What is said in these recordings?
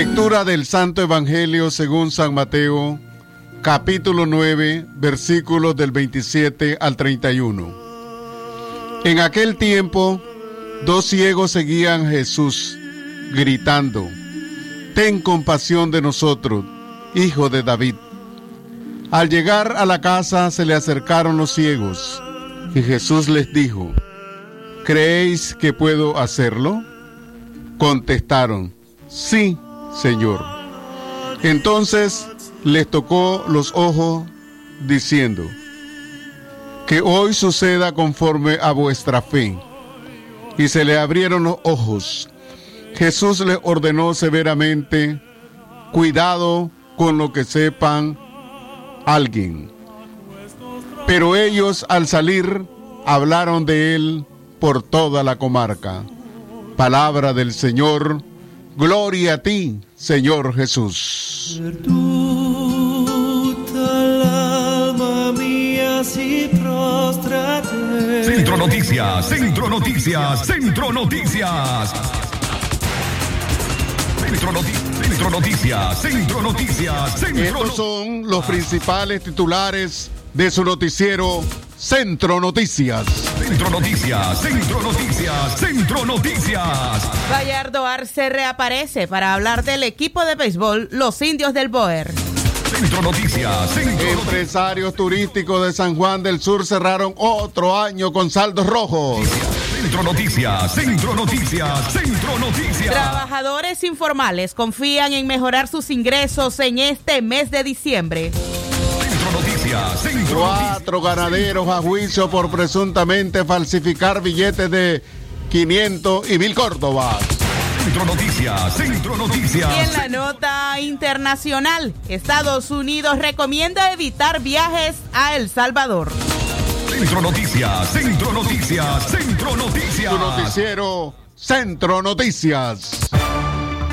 Lectura del Santo Evangelio según San Mateo, capítulo 9, versículos del 27 al 31. En aquel tiempo, dos ciegos seguían a Jesús, gritando, Ten compasión de nosotros, hijo de David. Al llegar a la casa se le acercaron los ciegos, y Jesús les dijo, ¿Creéis que puedo hacerlo? Contestaron, sí, Señor. Entonces les tocó los ojos, diciendo, que hoy suceda conforme a vuestra fe. Y se le abrieron los ojos. Jesús les ordenó severamente, cuidado con lo que sepan alguien. Pero ellos al salir hablaron de él por toda la comarca. Palabra del Señor, gloria a ti, Señor Jesús. Centro Noticias, Centro Noticias, Centro Noticias. Centro, Centro Noticias, Centro Noticias, Centro Estos son los principales titulares de su noticiero Centro Noticias. Centro Noticias, Centro Noticias, Centro Noticias. Gallardo Arce reaparece para hablar del equipo de béisbol Los Indios del Boer. Centro Noticias, Centro Empresarios turísticos de San Juan del Sur cerraron otro año con saldos rojos. Centro Noticias, Centro Noticias, Centro Noticias. Trabajadores informales confían en mejorar sus ingresos en este mes de diciembre. Centro Noticias, Centro Cuatro ganaderos a juicio por presuntamente falsificar billetes de 500 y mil córdobas. Centro Noticias, Centro Noticias. Y en la nota internacional, Estados Unidos recomienda evitar viajes a El Salvador. Centro Noticias, Centro Noticias, Centro Noticias. Su noticiero Centro Noticias.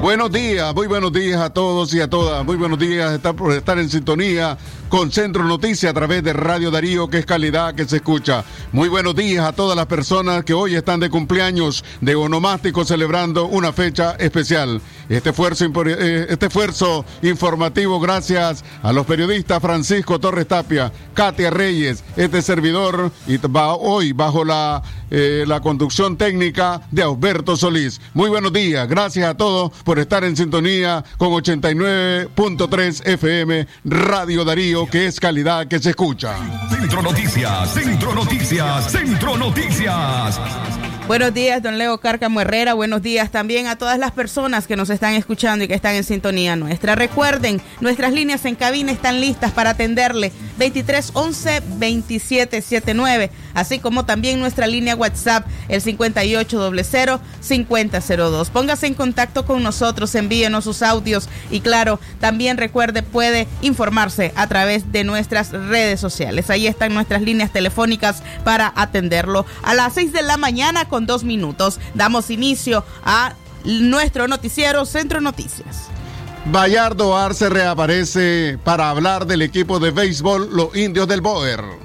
Buenos días, muy buenos días a todos y a todas. Muy buenos días por estar en sintonía con Centro Noticias a través de Radio Darío, que es calidad que se escucha. Muy buenos días a todas las personas que hoy están de cumpleaños de onomástico celebrando una fecha especial. Este esfuerzo, eh, este informativo gracias a los periodistas Francisco Torres Tapia, Katia Reyes, este servidor y va hoy bajo la, eh, la conducción técnica de Alberto Solís. Muy buenos días, gracias a todos por estar en sintonía con 89.3 FM Radio Darío, que es calidad que se escucha. Centro Noticias, Centro Noticias, Centro Noticias. Buenos días, don Leo Cárcamo Herrera. Buenos días también a todas las personas que nos están escuchando y que están en sintonía nuestra. Recuerden, nuestras líneas en cabina están listas para atenderle 23 11 27 79, así como también nuestra línea WhatsApp el 58 00 5002. Póngase en contacto con nosotros, envíenos sus audios y claro, también recuerde puede informarse a través de nuestras redes sociales. Ahí están nuestras líneas telefónicas para atenderlo a las 6 de la mañana con dos minutos. Damos inicio a nuestro noticiero Centro Noticias. Bayardo Arce reaparece para hablar del equipo de béisbol Los Indios del Boer.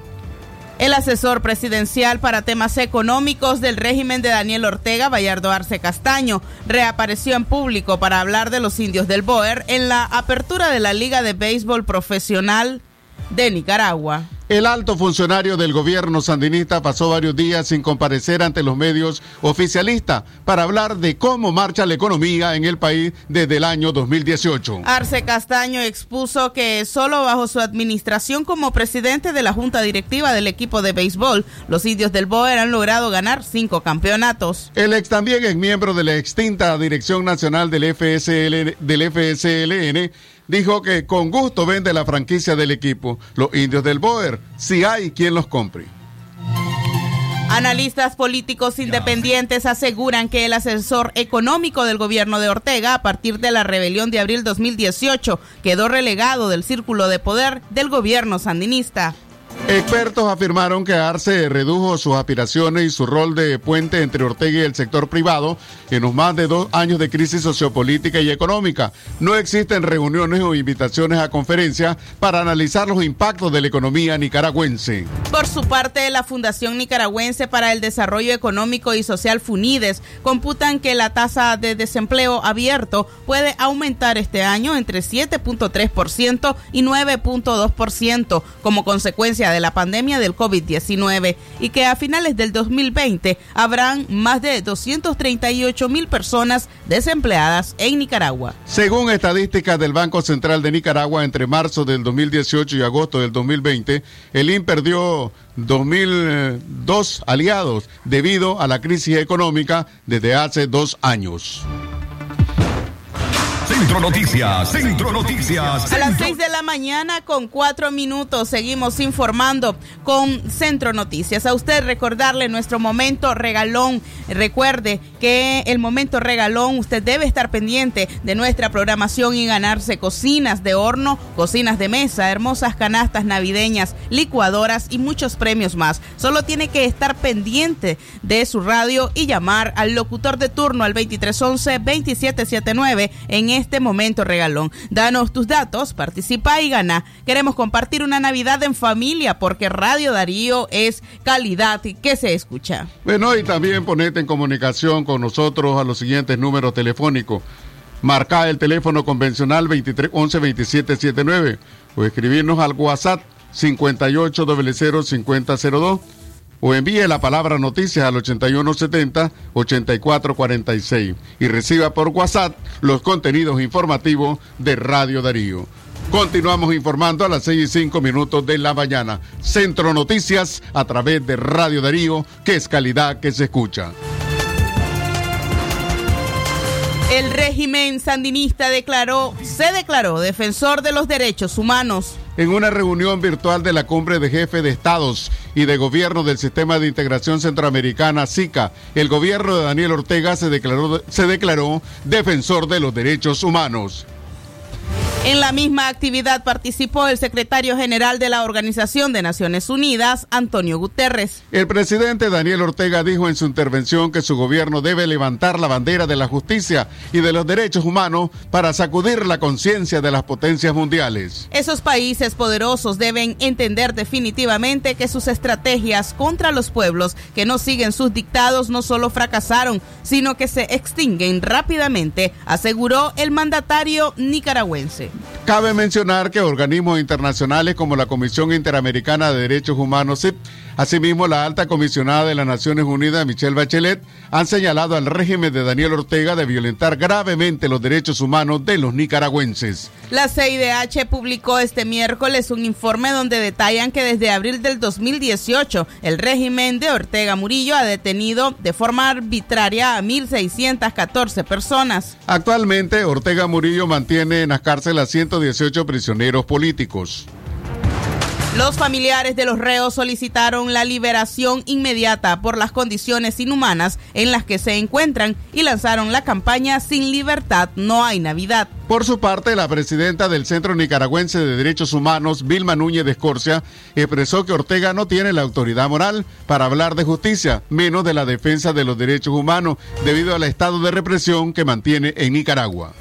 El asesor presidencial para temas económicos del régimen de Daniel Ortega, Bayardo Arce Castaño, reapareció en público para hablar de los indios del Boer en la apertura de la Liga de Béisbol Profesional de Nicaragua. El alto funcionario del gobierno sandinista pasó varios días sin comparecer ante los medios oficialistas para hablar de cómo marcha la economía en el país desde el año 2018. Arce Castaño expuso que solo bajo su administración como presidente de la junta directiva del equipo de béisbol, los indios del Boer han logrado ganar cinco campeonatos. El ex también es miembro de la extinta Dirección Nacional del, FSL, del FSLN dijo que con gusto vende la franquicia del equipo, los indios del Boer, si hay quien los compre. Analistas políticos independientes aseguran que el asesor económico del gobierno de Ortega, a partir de la rebelión de abril 2018, quedó relegado del círculo de poder del gobierno sandinista. Expertos afirmaron que Arce redujo sus aspiraciones y su rol de puente entre Ortega y el sector privado en los más de dos años de crisis sociopolítica y económica. No existen reuniones o invitaciones a conferencias para analizar los impactos de la economía nicaragüense. Por su parte, la Fundación Nicaragüense para el Desarrollo Económico y Social FUNIDES computan que la tasa de desempleo abierto puede aumentar este año entre 7.3% y 9.2% como consecuencia de la pandemia del COVID-19 y que a finales del 2020 habrán más de 238 mil personas desempleadas en Nicaragua. Según estadísticas del Banco Central de Nicaragua, entre marzo del 2018 y agosto del 2020, el IN perdió 2.002 aliados debido a la crisis económica desde hace dos años. Centro Noticias, Centro Noticias. A las 6 de la mañana con cuatro minutos seguimos informando con Centro Noticias. A usted recordarle nuestro momento regalón. Recuerde que el momento regalón usted debe estar pendiente de nuestra programación y ganarse cocinas de horno, cocinas de mesa, hermosas canastas navideñas, licuadoras y muchos premios más. Solo tiene que estar pendiente de su radio y llamar al locutor de turno al 2311-2779 en este momento regalón. Danos tus datos, participa y gana. Queremos compartir una Navidad en familia porque Radio Darío es calidad que se escucha. Bueno, y también ponete en comunicación con nosotros a los siguientes números telefónicos. Marca el teléfono convencional 23 11 27 79 o escribirnos al WhatsApp 58 00 5002 o envíe la palabra noticias al 8170-8446 y reciba por WhatsApp los contenidos informativos de Radio Darío. Continuamos informando a las 6 y 5 minutos de la mañana. Centro Noticias a través de Radio Darío, que es calidad que se escucha. El régimen sandinista declaró, se declaró defensor de los derechos humanos. En una reunión virtual de la cumbre de jefes de estados y de gobierno del Sistema de Integración Centroamericana, SICA, el gobierno de Daniel Ortega se declaró, se declaró defensor de los derechos humanos. En la misma actividad participó el secretario general de la Organización de Naciones Unidas, Antonio Guterres. El presidente Daniel Ortega dijo en su intervención que su gobierno debe levantar la bandera de la justicia y de los derechos humanos para sacudir la conciencia de las potencias mundiales. Esos países poderosos deben entender definitivamente que sus estrategias contra los pueblos que no siguen sus dictados no solo fracasaron, sino que se extinguen rápidamente, aseguró el mandatario nicaragüense. Cabe mencionar que organismos internacionales como la Comisión Interamericana de Derechos Humanos, CIP, asimismo la alta comisionada de las Naciones Unidas, Michelle Bachelet, han señalado al régimen de Daniel Ortega de violentar gravemente los derechos humanos de los nicaragüenses. La CIDH publicó este miércoles un informe donde detallan que desde abril del 2018 el régimen de Ortega Murillo ha detenido de forma arbitraria a 1.614 personas. Actualmente Ortega Murillo mantiene en las cárceles a 118 prisioneros políticos. Los familiares de los reos solicitaron la liberación inmediata por las condiciones inhumanas en las que se encuentran y lanzaron la campaña Sin libertad no hay Navidad. Por su parte, la presidenta del Centro Nicaragüense de Derechos Humanos, Vilma Núñez de Escorcia, expresó que Ortega no tiene la autoridad moral para hablar de justicia, menos de la defensa de los derechos humanos, debido al estado de represión que mantiene en Nicaragua.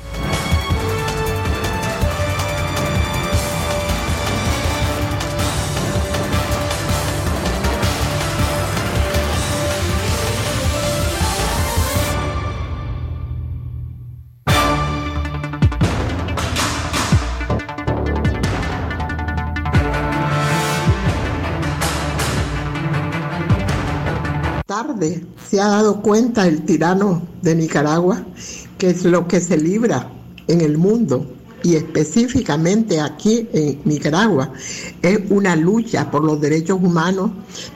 Se ha dado cuenta el tirano de Nicaragua que es lo que se libra en el mundo y específicamente aquí en Nicaragua es una lucha por los derechos humanos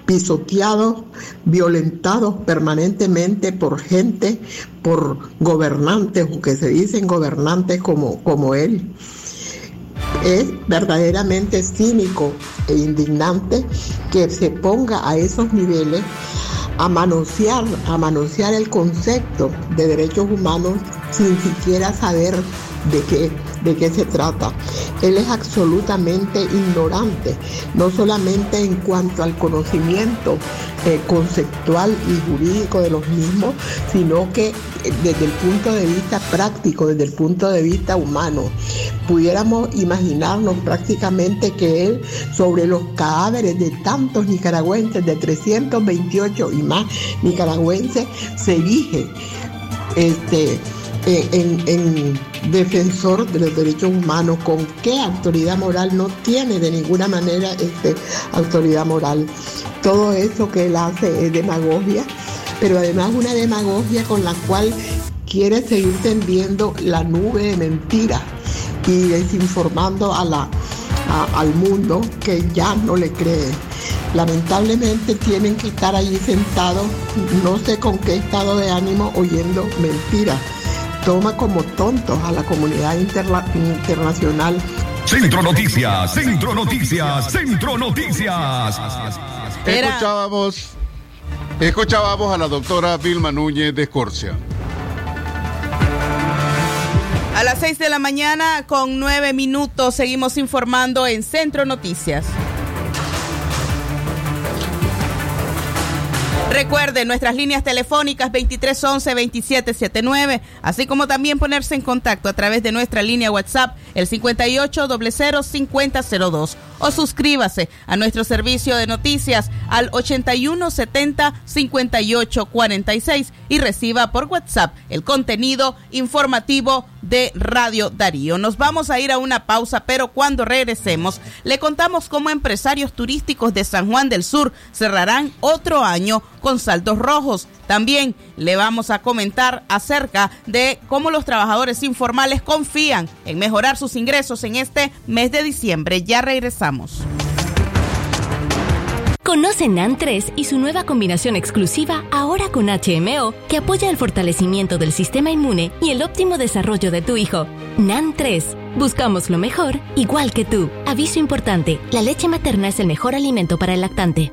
pisoteados, violentados permanentemente por gente, por gobernantes o que se dicen gobernantes como, como él. Es verdaderamente cínico e indignante que se ponga a esos niveles a manosear, el concepto de derechos humanos sin siquiera saber de qué, de qué se trata. Él es absolutamente ignorante, no solamente en cuanto al conocimiento eh, conceptual y jurídico de los mismos, sino que eh, desde el punto de vista práctico, desde el punto de vista humano, pudiéramos imaginarnos prácticamente que él sobre los cadáveres de tantos nicaragüenses, de 328 y más nicaragüenses, se erige este, en, defensor de los derechos humanos, con qué autoridad moral no tiene de ninguna manera este, autoridad moral. Todo eso que él hace es demagogia, pero además una demagogia con la cual quiere seguir tendiendo la nube de mentiras y desinformando a la, al mundo que ya no le cree. Lamentablemente tienen que estar allí sentados, no sé con qué estado de ánimo, oyendo mentiras toma como tontos a la comunidad internacional. Centro Noticias, Centro Noticias, Centro Noticias. Escuchábamos, escuchábamos a la doctora Vilma Núñez de Escorcia. A las 6 de la mañana con 9 minutos seguimos informando en Centro Noticias. Recuerde nuestras líneas telefónicas 2311-2779, así como también ponerse en contacto a través de nuestra línea WhatsApp el 58005002 o suscríbase a nuestro servicio de noticias al 8170-5846 y reciba por WhatsApp el contenido informativo de Radio Darío. Nos vamos a ir a una pausa, pero cuando regresemos le contamos cómo empresarios turísticos de San Juan del Sur cerrarán otro año con saldos rojos. También le vamos a comentar acerca de cómo los trabajadores informales confían en mejorar sus ingresos en este mes de diciembre. Ya regresamos. Conoce NAN 3 y su nueva combinación exclusiva ahora con HMO que apoya el fortalecimiento del sistema inmune y el óptimo desarrollo de tu hijo. NAN 3. Buscamos lo mejor, igual que tú. Aviso importante, la leche materna es el mejor alimento para el lactante.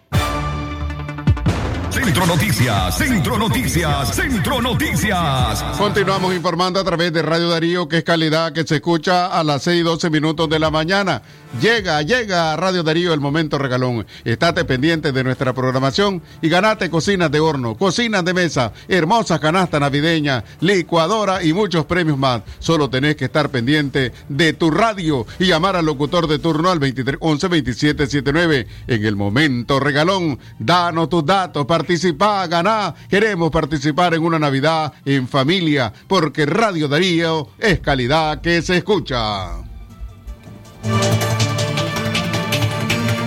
Centro Noticias, Centro Noticias, Centro Noticias. Continuamos informando a través de Radio Darío, que es calidad que se escucha a las 6 y 12 minutos de la mañana. Llega, llega a Radio Darío el momento regalón. Estate pendiente de nuestra programación y ganate cocinas de horno, cocinas de mesa, hermosa canasta navideña, licuadora y muchos premios más. Solo tenés que estar pendiente de tu radio y llamar al locutor de turno al 23 11 27 79 en el momento regalón. Danos tus datos, participa Participa, ganá. Queremos participar en una Navidad en familia, porque Radio Darío es calidad que se escucha.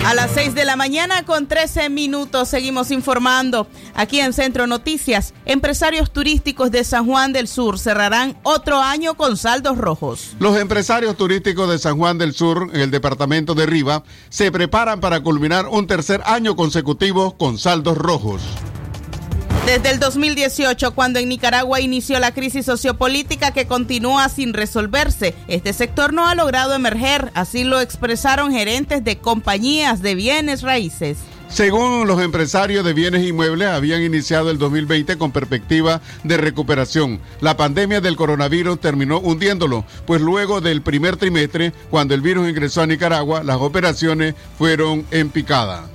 A las 6 de la mañana con 13 minutos seguimos informando. Aquí en Centro Noticias, empresarios turísticos de San Juan del Sur cerrarán otro año con saldos rojos. Los empresarios turísticos de San Juan del Sur, en el departamento de Riva, se preparan para culminar un tercer año consecutivo con saldos rojos. Desde el 2018, cuando en Nicaragua inició la crisis sociopolítica que continúa sin resolverse, este sector no ha logrado emerger, así lo expresaron gerentes de compañías de bienes raíces. Según los empresarios de bienes inmuebles, habían iniciado el 2020 con perspectiva de recuperación. La pandemia del coronavirus terminó hundiéndolo, pues luego del primer trimestre, cuando el virus ingresó a Nicaragua, las operaciones fueron en picada.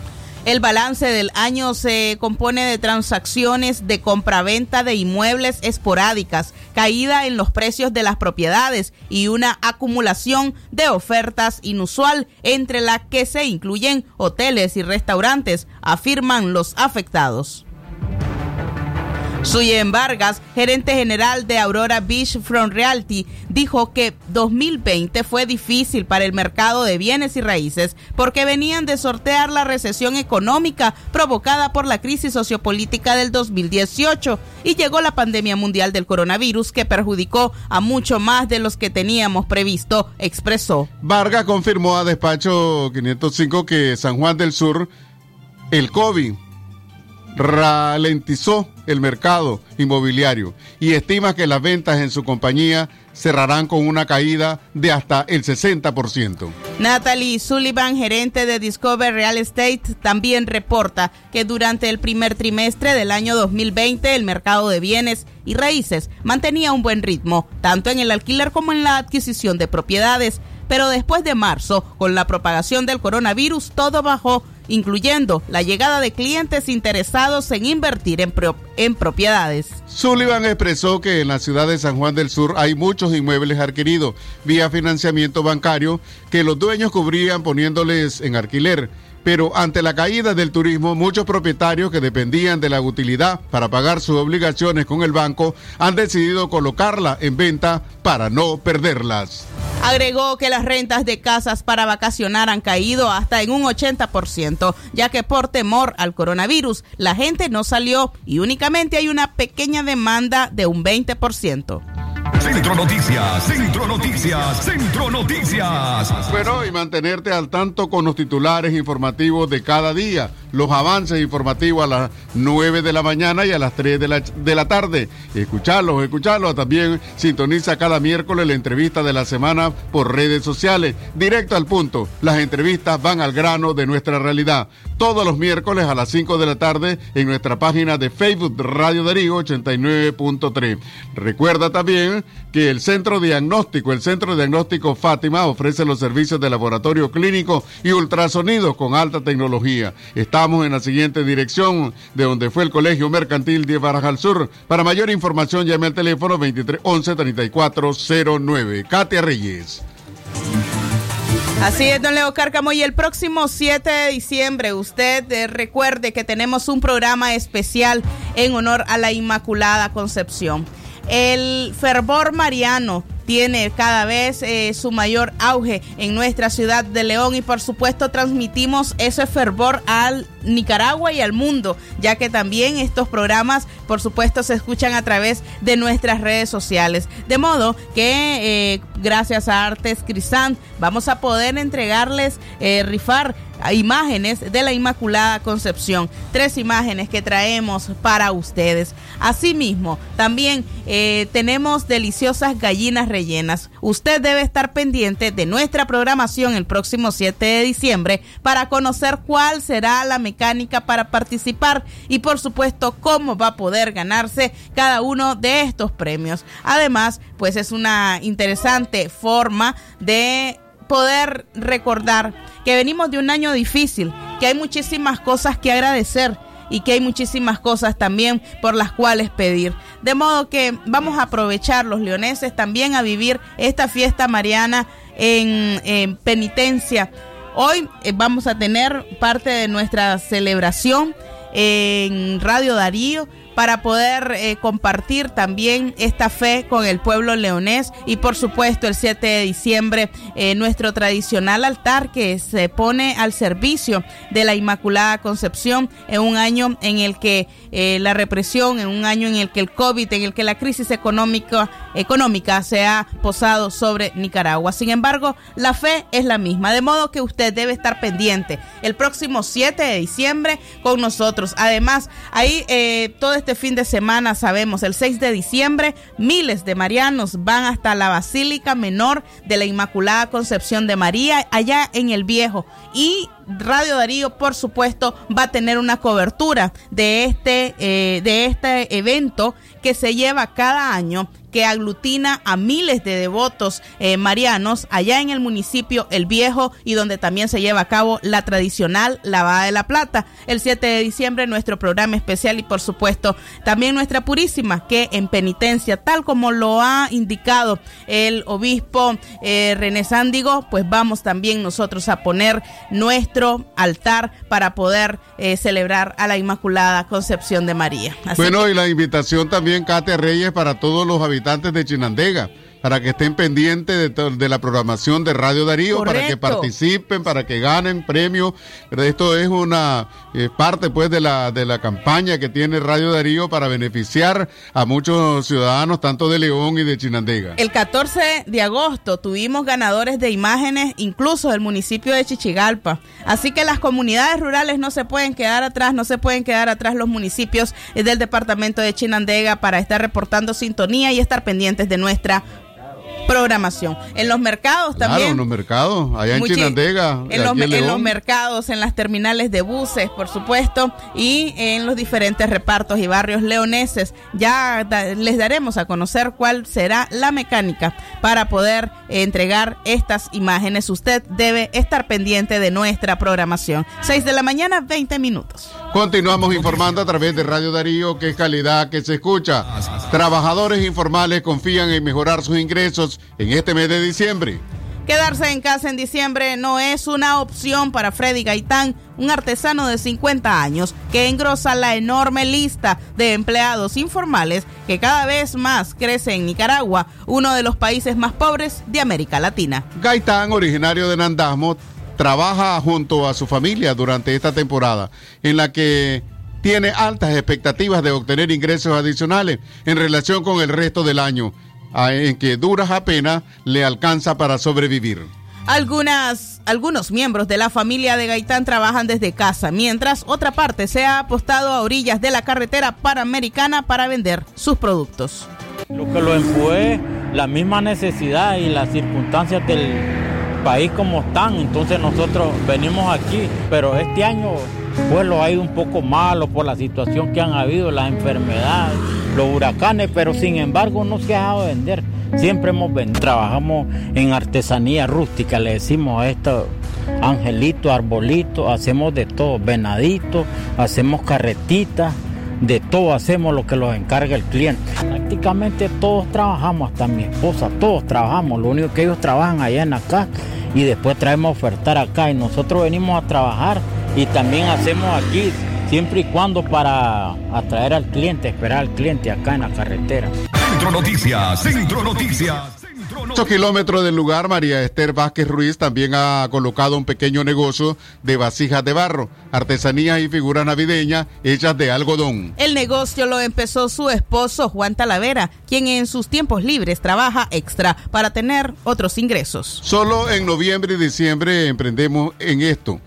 El balance del año se compone de transacciones de compraventa de inmuebles esporádicas, caída en los precios de las propiedades y una acumulación de ofertas inusual entre las que se incluyen hoteles y restaurantes, afirman los afectados. Suyen Vargas, gerente general de Aurora Beach Front Realty, dijo que 2020 fue difícil para el mercado de bienes y raíces porque venían de sortear la recesión económica provocada por la crisis sociopolítica del 2018 y llegó la pandemia mundial del coronavirus que perjudicó a mucho más de los que teníamos previsto, expresó. Vargas confirmó a despacho 505 que San Juan del Sur, el COVID, ralentizó el mercado inmobiliario y estima que las ventas en su compañía cerrarán con una caída de hasta el 60%. Natalie Sullivan, gerente de Discover Real Estate, también reporta que durante el primer trimestre del año 2020 el mercado de bienes y raíces mantenía un buen ritmo, tanto en el alquiler como en la adquisición de propiedades, pero después de marzo, con la propagación del coronavirus, todo bajó incluyendo la llegada de clientes interesados en invertir en, en, propiedades. Sullivan expresó que en la ciudad de San Juan del Sur hay muchos inmuebles adquiridos vía financiamiento bancario que los dueños cubrían poniéndoles en alquiler. Pero ante la caída del turismo, muchos propietarios que dependían de la utilidad para pagar sus obligaciones con el banco han decidido colocarla en venta para no perderlas. Agregó que las rentas de casas para vacacionar han caído hasta en un 80%, ya que por temor al coronavirus la gente no salió y únicamente hay una pequeña demanda de un 20%. Centro Noticias, Centro Noticias, Centro Noticias. Bueno, y mantenerte al tanto con los titulares informativos de cada día, los avances informativos a las 9 de la mañana y a las 3 de la, de la tarde. Escucharlos, escucharlos. También sintoniza cada miércoles la entrevista de la semana por redes sociales. Directo al punto. Las entrevistas van al grano de nuestra realidad. Todos los miércoles a las 5 de la tarde en nuestra página de Facebook Radio Darío 89.3. Recuerda también que el Centro Diagnóstico, el Centro Diagnóstico Fátima ofrece los servicios de laboratorio clínico y ultrasonido con alta tecnología. Estamos en la siguiente dirección de donde fue el Colegio Mercantil de Barajal Sur. Para mayor información llame al teléfono 23 11 3409. Katia Reyes. Así es, don Leo Cárcamo. Y el próximo 7 de diciembre, usted eh, recuerde que tenemos un programa especial en honor a la Inmaculada Concepción. El fervor mariano tiene cada vez eh, su mayor auge en nuestra ciudad de León. Y por supuesto transmitimos ese fervor al Nicaragua y al mundo, ya que también estos programas por supuesto se escuchan a través de nuestras redes sociales. De modo que eh, gracias a Artes Crisant vamos a poder entregarles, eh, rifar imágenes de la Inmaculada Concepción. Tres imágenes que traemos para ustedes. Asimismo, también tenemos deliciosas gallinas rellenas. Usted debe estar pendiente de nuestra programación el próximo 7 de diciembre para conocer cuál será la mecánica para participar y por supuesto cómo va a poder ganarse cada uno de estos premios. Además, pues es una interesante forma de poder recordar que venimos de un año difícil, que hay muchísimas cosas que agradecer y que hay muchísimas cosas también por las cuales pedir. De modo que vamos a aprovechar los leoneses también a vivir esta fiesta mariana en, penitencia. Hoy eh, vamos a tener parte de nuestra celebración en Radio Darío para poder eh, compartir también esta fe con el pueblo leonés y por supuesto el 7 de diciembre eh, nuestro tradicional altar que se pone al servicio de la Inmaculada Concepción en un año en el que eh, la represión, en un año en el que el COVID, en el que la crisis económica, económica se ha posado sobre Nicaragua. Sin embargo, la fe es la misma, de modo que usted debe estar pendiente el próximo 7 de diciembre con nosotros. Además, ahí todo este este fin de semana, sabemos, el 6 de diciembre, miles de marianos van hasta la Basílica Menor de la Inmaculada Concepción de María, allá en el Viejo. Y Radio Darío, por supuesto, va a tener una cobertura de este, eh, de este evento que se lleva cada año que aglutina a miles de devotos eh, marianos allá en el municipio El Viejo y donde también se lleva a cabo la tradicional lavada de la plata. El 7 de diciembre nuestro programa especial y por supuesto también nuestra purísima que en penitencia, tal como lo ha indicado el obispo eh, René Sándigo, pues vamos también nosotros a poner nuestro altar para poder eh, celebrar a la Inmaculada Concepción de María. bueno, y la invitación también, Kate Reyes, para todos los habitantes habitantes de Chinandega para que estén pendientes de, de, la programación de Radio Darío, para que participen, para que ganen premios. Esto es una eh, parte pues de la, de la campaña que tiene Radio Darío para beneficiar a muchos ciudadanos, tanto de León y de Chinandega. El 14 de agosto tuvimos ganadores de imágenes, incluso del municipio de Chichigalpa. Así que las comunidades rurales no se pueden quedar atrás, no se pueden quedar atrás los municipios del departamento de Chinandega para estar reportando sintonía y estar pendientes de nuestra programación. En los mercados también. Claro, en los mercados, allá en Chinandega. En los, en, los, mercados, en las terminales de buses, por supuesto, y en los diferentes repartos y barrios leoneses. Ya les daremos a conocer cuál será la mecánica para poder entregar estas imágenes. Usted debe estar pendiente de nuestra programación. 6 de la mañana, 20 minutos. Continuamos informando a través de Radio Darío, que es calidad que se escucha. Trabajadores informales confían en mejorar sus ingresos en este mes de diciembre. Quedarse en casa en diciembre no es una opción para Freddy Gaitán, un artesano de 50 años que engrosa la enorme lista de empleados informales que cada vez más crece en Nicaragua, uno de los países más pobres de América Latina. Gaitán, originario de Nandasmo, trabaja junto a su familia durante esta temporada, en la que tiene altas expectativas de obtener ingresos adicionales en relación con el resto del año en que duras apenas le alcanza para sobrevivir. Algunas, algunos miembros de la familia de Gaitán trabajan desde casa, mientras otra parte se ha apostado a orillas de la carretera panamericana para vender sus productos. Lo que lo empujé, la misma necesidad y las circunstancias del país como están, entonces nosotros venimos aquí, pero este año pues lo ha ido un poco malo por la situación que han habido, las enfermedades, los huracanes, pero sin embargo no se ha dejado de vender. Siempre hemos vendido, trabajamos en artesanía rústica, le decimos a esto angelito, arbolito, hacemos de todo, venadito, hacemos carretitas, de todo hacemos lo que nos encarga el cliente. Prácticamente todos trabajamos, hasta mi esposa, todos trabajamos, lo único que ellos trabajan allá en acá y después traemos a ofertar acá y nosotros venimos a trabajar y también hacemos aquí siempre y cuando para atraer al cliente, esperar al cliente acá en la carretera. Centro Noticias, Centro Noticias. 8 kilómetros del lugar, María Esther Vázquez Ruiz también ha colocado un pequeño negocio de vasijas de barro, artesanías y figuras navideñas hechas de algodón. El negocio lo empezó su esposo Juan Talavera, quien en sus tiempos libres trabaja extra para tener otros ingresos. Solo en noviembre y diciembre emprendemos en esto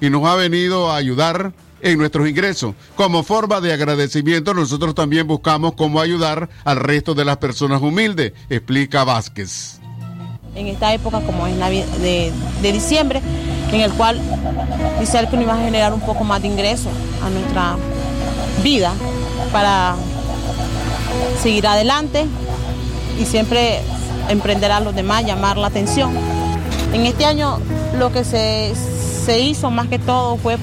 y nos ha venido a ayudar en nuestros ingresos. Como forma de agradecimiento, nosotros también buscamos cómo ayudar al resto de las personas humildes, explica Vázquez. En esta época, como es de, de diciembre, en el cual dice que nos iba a generar un poco más de ingresos a nuestra vida para seguir adelante y siempre emprender a los demás, llamar la atención. En este año lo que se, se hizo más que todo fue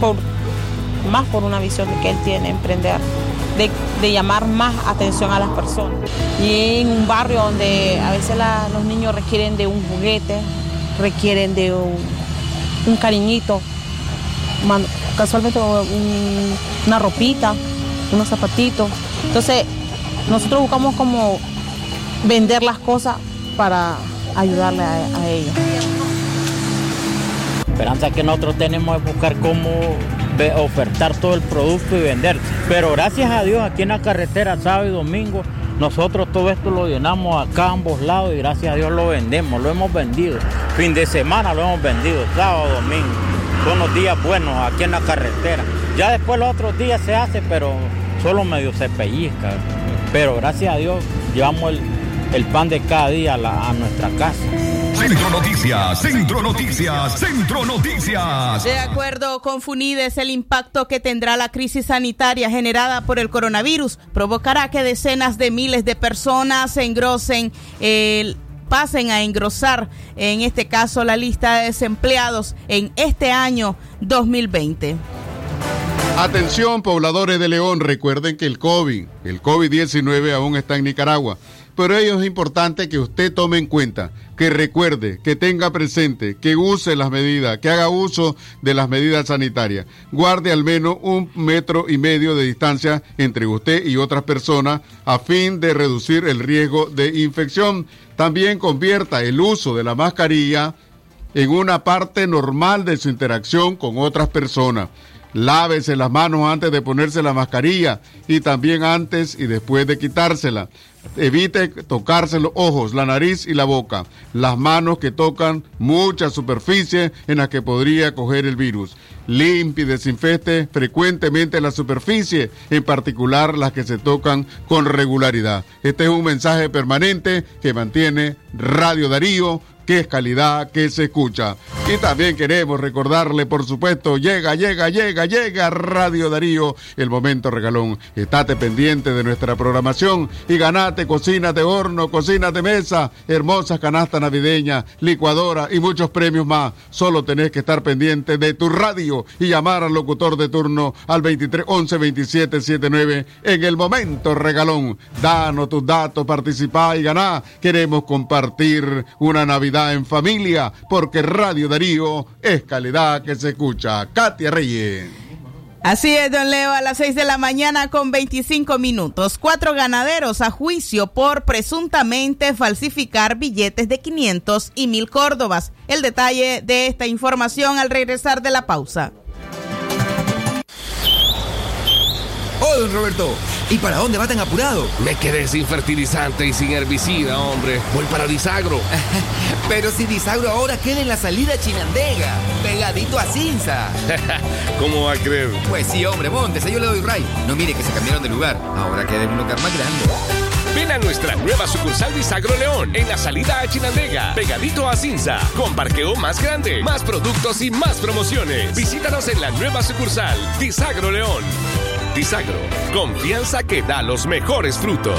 por más por una visión que él tiene, emprender, de, llamar más atención a las personas. Y en un barrio donde a veces los niños requieren de un juguete, requieren de un, cariñito, casualmente una ropita, unos zapatitos. Entonces, nosotros buscamos como vender las cosas para ayudarle a, ellos. Esperanza que nosotros tenemos es buscar cómo ofertar todo el producto y vender. Pero gracias a Dios aquí en la carretera sábado y domingo nosotros todo esto lo llenamos acá a ambos lados y gracias a Dios lo vendemos, lo hemos vendido. Fin de semana lo hemos vendido, sábado, domingo. Son los días buenos aquí en la carretera. Ya después los otros días se hace, pero solo medio se pellizca. Pero gracias a Dios llevamos el, pan de cada día a nuestra casa. Centro Noticias, Centro Noticias, Centro Noticias. De acuerdo con Funides, el impacto que tendrá la crisis sanitaria generada por el coronavirus provocará que decenas de miles de personas se engrosen pasen a engrosar, en este caso, la lista de desempleados en este año 2020. Atención, pobladores de León, recuerden que el COVID, el COVID-19 aún está en Nicaragua. Pero ello es importante que usted tome en cuenta, que recuerde, que tenga presente, que use las medidas, que haga uso de las medidas sanitarias. Guarde al menos un metro y medio de distancia entre usted y otras personas a fin de reducir el riesgo de infección. También convierta el uso de la mascarilla en una parte normal de su interacción con otras personas. Lávese las manos antes de ponerse la mascarilla y también antes y después de quitársela. Evite tocarse los ojos, la nariz y la boca, las manos que tocan mucha superficie en la que podría coger el virus. Limpie y desinfecte frecuentemente la superficie, en particular las que se tocan con regularidad. Este es un mensaje permanente que mantiene Radio Darío que es calidad que se escucha. Y también queremos recordarle, por supuesto, llega, llega, llega, llega Radio Darío, el momento regalón. Estate pendiente de nuestra programación y ganate cocinas de horno, cocinas de mesa, hermosas canastas navideñas, licuadora y muchos premios más. Solo tenés que estar pendiente de tu radio y llamar al locutor de turno al 23 11 27 79 en el momento regalón. Danos tus datos, participá y ganá. Queremos compartir una Navidad en familia, porque Radio Darío es calidad que se escucha. Katia Reyes. Así es, don Leo, a las 6 de la mañana con 25 minutos. Cuatro ganaderos a juicio por presuntamente falsificar billetes de 500 y 1000 córdobas. El detalle de esta información al regresar de la pausa. Don Roberto, ¿y para dónde va tan apurado? Me quedé sin fertilizante y sin herbicida, hombre. Voy para Disagro. Pero si Disagro ahora queda en la salida Chinandega, pegadito a Cinza. ¿Cómo va a creer? Pues sí, hombre, montes, yo le doy ray. No mire que se cambiaron de lugar. Ahora queda en un lugar más grande. Ven a nuestra nueva sucursal Disagro León, en la salida a Chinandega, pegadito a Cinza, con parqueo más grande, más productos y más promociones. Visítanos en la nueva sucursal Disagro León. Disagro, confianza que da los mejores frutos.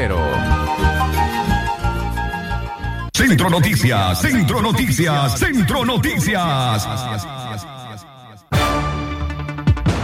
Centro Noticias, Centro Noticias, Centro Noticias.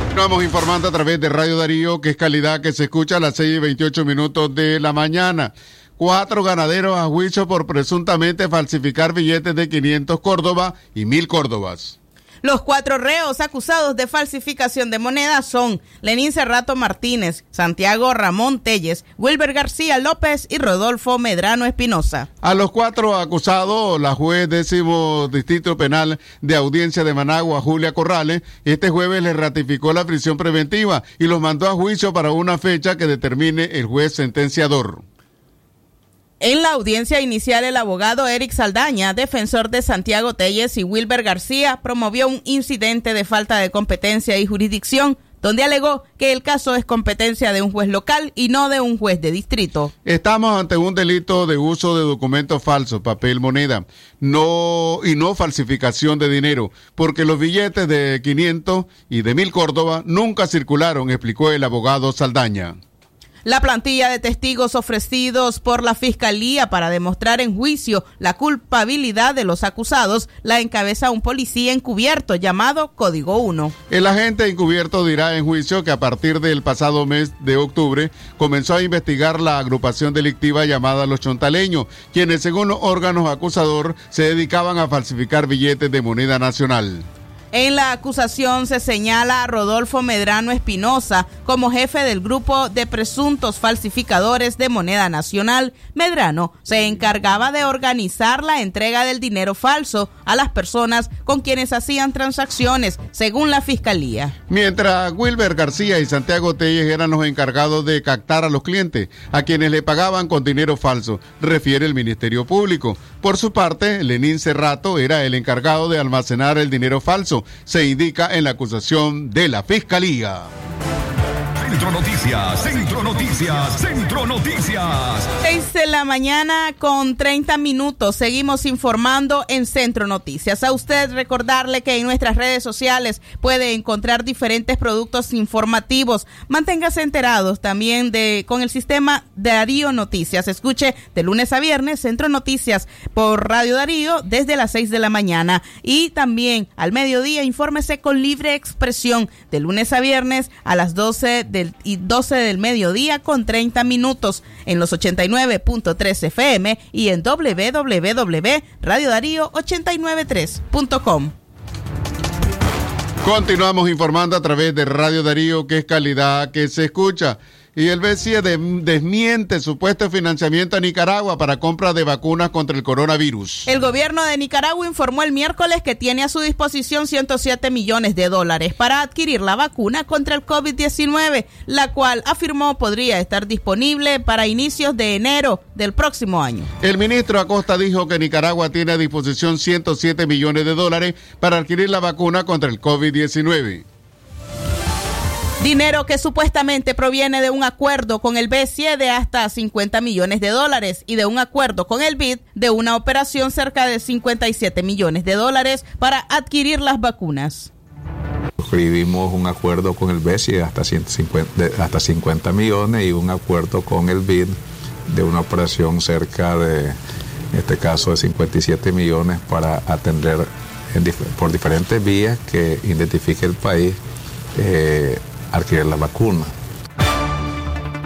Estamos informando a través de Radio Darío, que es calidad que se escucha a las 6 y 28 minutos de la mañana. Cuatro ganaderos a juicio por presuntamente falsificar billetes de 500 Córdoba y 1000 Córdobas. Los cuatro reos acusados de falsificación de moneda son Lenín Cerrato Martínez, Santiago Ramón Telles, Wilber García López y Rodolfo Medrano Espinosa. A los cuatro acusados, la juez décimo distrito penal de audiencia de Managua, Julia Corrales, este jueves le ratificó la prisión preventiva y los mandó a juicio para una fecha que determine el juez sentenciador. En la audiencia inicial, el abogado Eric Saldaña, defensor de Santiago Telles y Wilber García, promovió un incidente de falta de competencia y jurisdicción, donde alegó que el caso es competencia de un juez local y no de un juez de distrito. Estamos ante un delito de uso de documentos falsos, papel moneda, no y no falsificación de dinero, porque los billetes de 500 y de 1000 Córdoba nunca circularon, explicó el abogado Saldaña. La plantilla de testigos ofrecidos por la Fiscalía para demostrar en juicio la culpabilidad de los acusados la encabeza un policía encubierto llamado Código 1. El agente encubierto dirá en juicio que a partir del pasado mes de octubre comenzó a investigar la agrupación delictiva llamada Los Chontaleños, quienes según los órganos acusador se dedicaban a falsificar billetes de moneda nacional. En la acusación se señala a Rodolfo Medrano Espinosa como jefe del grupo de presuntos falsificadores de moneda nacional. Medrano se encargaba de organizar la entrega del dinero falso a las personas con quienes hacían transacciones, según la fiscalía. Mientras Wilber García y Santiago Telles eran los encargados de captar a los clientes, a quienes le pagaban con dinero falso, refiere el Ministerio Público. Por su parte, Lenín Cerrato era el encargado de almacenar el dinero falso se indica en la acusación de la Fiscalía. Centro Noticias, Centro Noticias, Centro Noticias. 6 de la mañana con 30 minutos. Seguimos informando en Centro Noticias. A usted recordarle que en nuestras redes sociales puede encontrar diferentes productos informativos. Manténgase enterados también de con el sistema Darío Noticias. Escuche de lunes a viernes Centro Noticias por Radio Darío desde las 6 de la mañana. Y también al mediodía infórmese con libre expresión de lunes a viernes a las 12 de y 12 del mediodía con 30 minutos en los 89.3 FM y en www.radiodarío893.com. Continuamos informando a través de Radio Darío, que es calidad que se escucha. Y el BCE desmiente supuesto financiamiento a Nicaragua para compra de vacunas contra el coronavirus. El gobierno de Nicaragua informó el miércoles que tiene a su disposición 107 millones de dólares para adquirir la vacuna contra el COVID-19, la cual afirmó podría estar disponible para inicios de enero del próximo año. El ministro Acosta dijo que Nicaragua tiene a disposición 107 millones de dólares para adquirir la vacuna contra el COVID-19. Dinero que supuestamente proviene de un acuerdo con el BCE de hasta 50 millones de dólares y de un acuerdo con el BID de una operación cerca de 57 millones de dólares para adquirir las vacunas. Suscribimos un acuerdo con el BCE de hasta, 150, de hasta 50 millones y un acuerdo con el BID de una operación cerca de, en este caso, de 57 millones para atender en, por diferentes vías que identifique el país. Eh, adquirir la vacuna.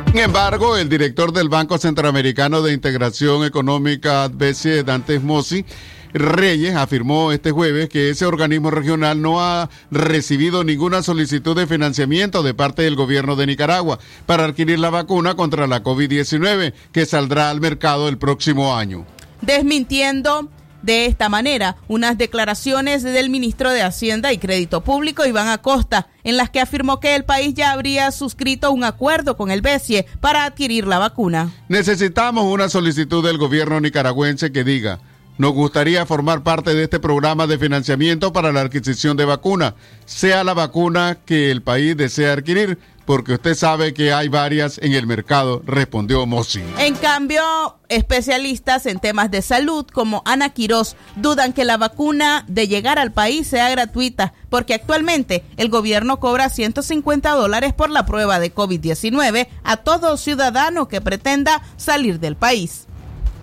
Sin embargo, el director del Banco Centroamericano de Integración Económica, BCE, Dante Mossi, Reyes afirmó este jueves que ese organismo regional no ha recibido ninguna solicitud de financiamiento de parte del gobierno de Nicaragua para adquirir la vacuna contra la COVID-19 que saldrá al mercado el próximo año. Desmintiendo de esta manera unas declaraciones del ministro de Hacienda y Crédito Público, Iván Acosta, en las que afirmó que el país ya habría suscrito un acuerdo con el BESIE para adquirir la vacuna. Necesitamos una solicitud del gobierno nicaragüense que diga, nos gustaría formar parte de este programa de financiamiento para la adquisición de vacuna, sea la vacuna que el país desea adquirir, porque usted sabe que hay varias en el mercado, respondió Mossi. En cambio, especialistas en temas de salud como Ana Quiroz dudan que la vacuna de llegar al país sea gratuita, porque actualmente el gobierno cobra 150 dólares por la prueba de COVID-19 a todo ciudadano que pretenda salir del país.